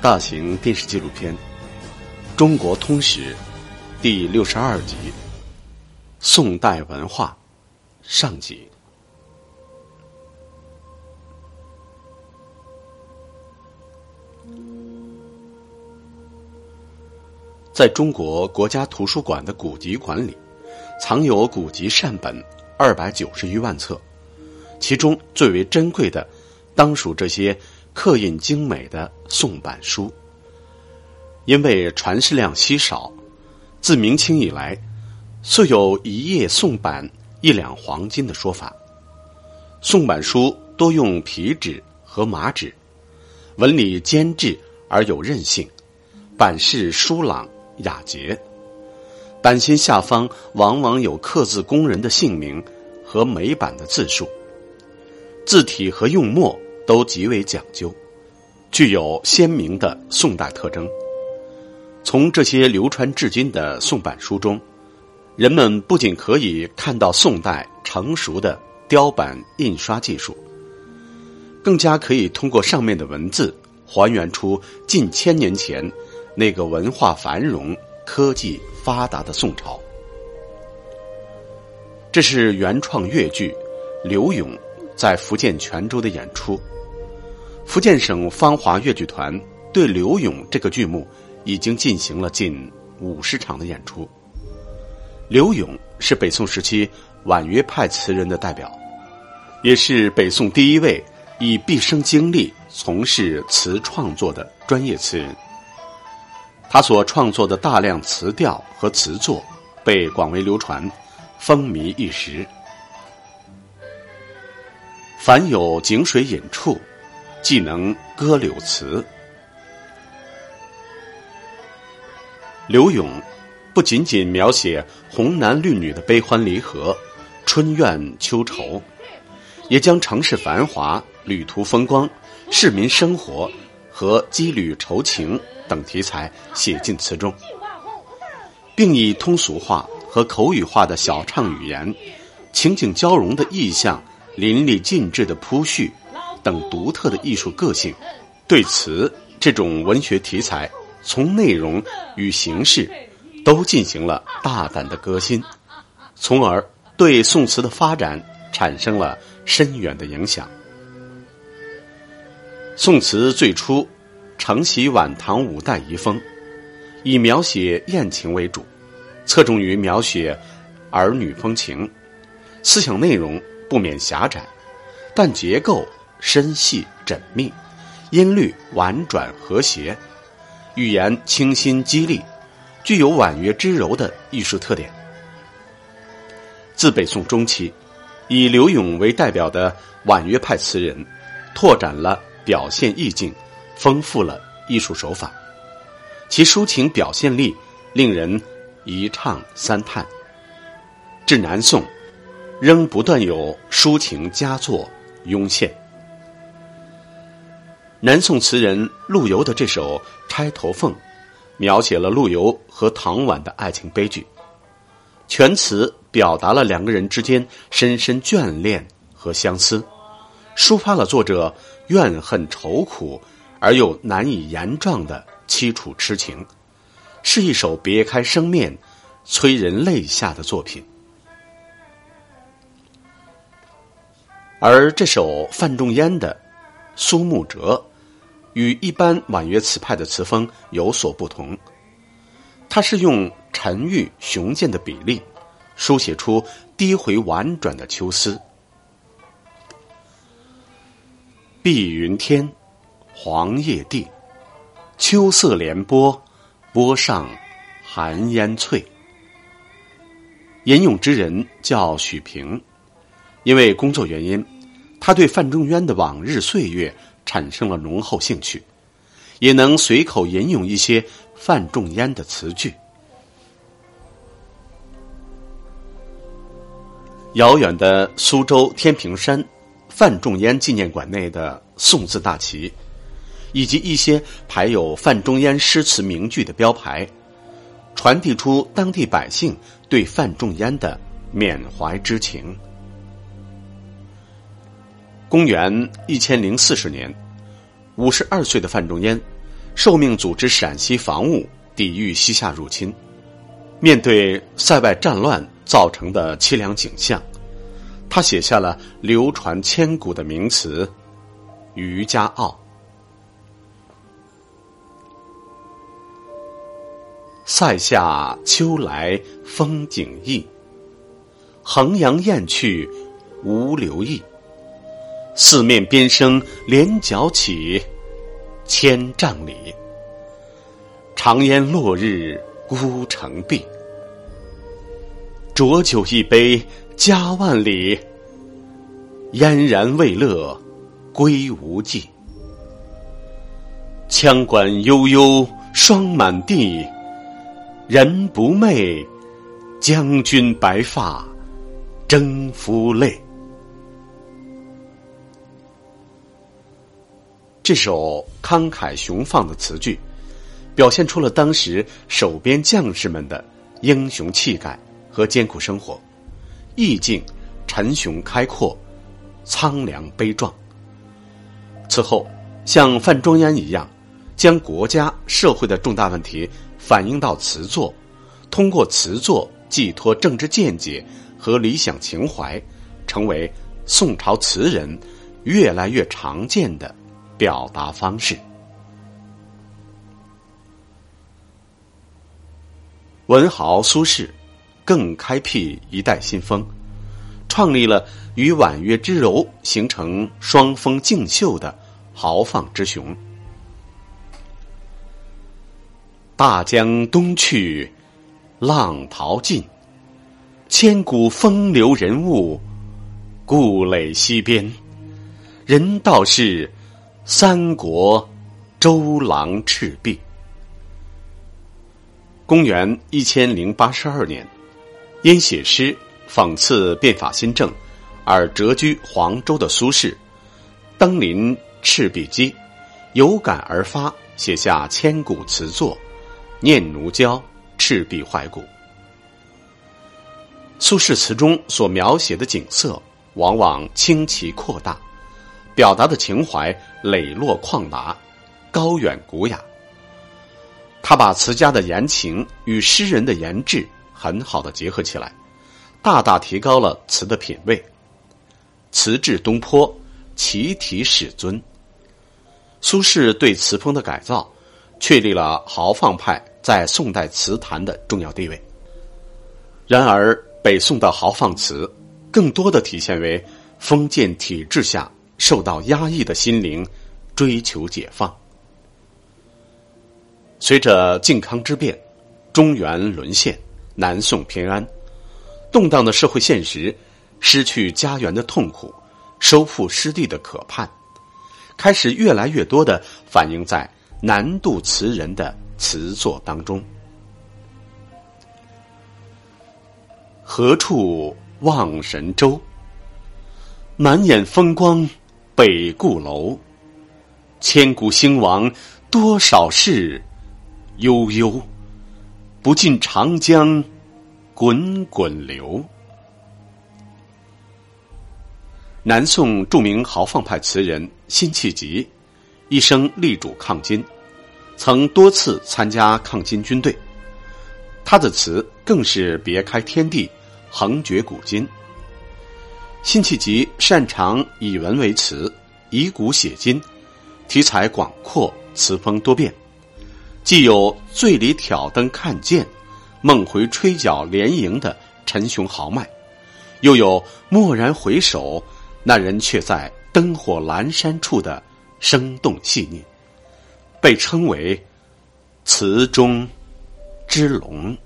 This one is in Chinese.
大型电视纪录片《中国通史》第六十二集：宋代文化上集。在中国国家图书馆的古籍馆里，藏有古籍善本二百九十余万册，其中最为珍贵的，当属这些。刻印精美的宋版书，因为传世量稀少，自明清以来，素有一页宋版一两黄金的说法。宋版书多用皮纸和麻纸，纹理坚质而有韧性，版式疏朗雅洁，版心下方往往有刻字工人的姓名和美版的字数，字体和用墨。都极为讲究，具有鲜明的宋代特征。从这些流传至今的宋版书中，人们不仅可以看到宋代成熟的雕版印刷技术，更加可以通过上面的文字，还原出近千年前那个文化繁荣、科技发达的宋朝。这是原创越剧《刘勇》在福建泉州的演出。福建省芳华越剧团对刘勇这个剧目已经进行了近五十场的演出。刘勇是北宋时期婉约派词人的代表，也是北宋第一位以毕生精力从事词创作的专业词人。他所创作的大量词调和词作被广为流传，风靡一时。凡有井水饮处。既能歌柳词，柳永不仅仅描写红男绿女的悲欢离合、春怨秋愁，也将城市繁华、旅途风光、市民生活和羁旅愁情等题材写进词中，并以通俗化和口语化的小唱语言、情景交融的意象、淋漓尽致的铺叙。等独特的艺术个性，对词这种文学题材，从内容与形式，都进行了大胆的革新，从而对宋词的发展产生了深远的影响。宋词最初承袭晚唐五代遗风，以描写艳情为主，侧重于描写儿女风情，思想内容不免狭窄，但结构。深细缜密，音律婉转和谐，语言清新激励，具有婉约之柔的艺术特点。自北宋中期，以刘永为代表的婉约派词人，拓展了表现意境，丰富了艺术手法，其抒情表现力令人一唱三叹。至南宋，仍不断有抒情佳作涌现。南宋词人陆游的这首《钗头凤》，描写了陆游和唐婉的爱情悲剧，全词表达了两个人之间深深眷恋和相思，抒发了作者怨恨愁苦而又难以言状的凄楚痴情，是一首别开生面、催人泪下的作品。而这首范仲淹的《苏幕折》。与一般婉约词派的词风有所不同，它是用沉郁雄健的比例，书写出低回婉转的秋思。碧云天，黄叶地，秋色连波，波上寒烟翠。吟咏之人叫许平，因为工作原因，他对范仲淹的往日岁月。产生了浓厚兴趣，也能随口吟咏一些范仲淹的词句。遥远的苏州天平山范仲淹纪念馆内的宋字大旗，以及一些排有范仲淹诗词名句的标牌，传递出当地百姓对范仲淹的缅怀之情。公元一千零四十年，五十二岁的范仲淹受命组织陕西防务，抵御西夏入侵。面对塞外战乱造成的凄凉景象，他写下了流传千古的名词《渔家傲》。塞下秋来风景异，衡阳雁去无留意。四面边声连角起，千丈里，长烟落日孤城闭。浊酒一杯家万里，燕然未勒归无计。羌管悠悠霜满地，人不寐，将军白发征夫泪。这首慷慨雄放的词句，表现出了当时守边将士们的英雄气概和艰苦生活，意境沉雄开阔、苍凉悲壮。此后，像范仲淹一样，将国家社会的重大问题反映到词作，通过词作寄托政治见解和理想情怀，成为宋朝词人越来越常见的。表达方式。文豪苏轼更开辟一代新风，创立了与婉约之柔形成双峰竞秀的豪放之雄。大江东去，浪淘尽，千古风流人物，故垒西边，人道是。三国，周郎赤壁。公元一千零八十二年，因写诗讽刺变法新政而谪居黄州的苏轼，登临赤壁矶，有感而发，写下千古词作《念奴娇·赤壁怀古》。苏轼词中所描写的景色，往往清奇阔大。表达的情怀磊落旷达，高远古雅。他把词家的言情与诗人的言志很好的结合起来，大大提高了词的品位。词至东坡，其体始尊。苏轼对词风的改造，确立了豪放派在宋代词坛的重要地位。然而，北宋的豪放词，更多的体现为封建体制下。受到压抑的心灵，追求解放。随着靖康之变、中原沦陷、南宋偏安，动荡的社会现实，失去家园的痛苦，收复失地的渴盼，开始越来越多的反映在南渡词人的词作当中。何处望神州？满眼风光。北固楼，千古兴亡多少事，悠悠，不尽长江滚滚流。南宋著名豪放派词人辛弃疾，一生力主抗金，曾多次参加抗金军队。他的词更是别开天地，横绝古今。辛弃疾擅长以文为词，以古写今，题材广阔，词风多变，既有醉里挑灯看剑，梦回吹角连营的沉雄豪迈，又有蓦然回首，那人却在灯火阑珊处的生动细腻，被称为词中之龙。